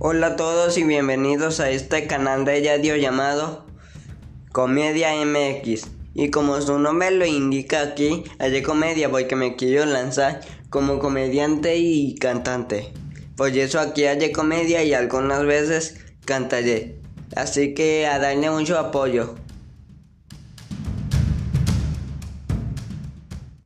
Hola a todos y bienvenidos a este canal de radio llamado Comedia MX. Y como su nombre lo indica aquí, haré comedia porque me quiero lanzar como comediante y cantante. Por eso aquí haré comedia y algunas veces cantaré. Así que a darle mucho apoyo.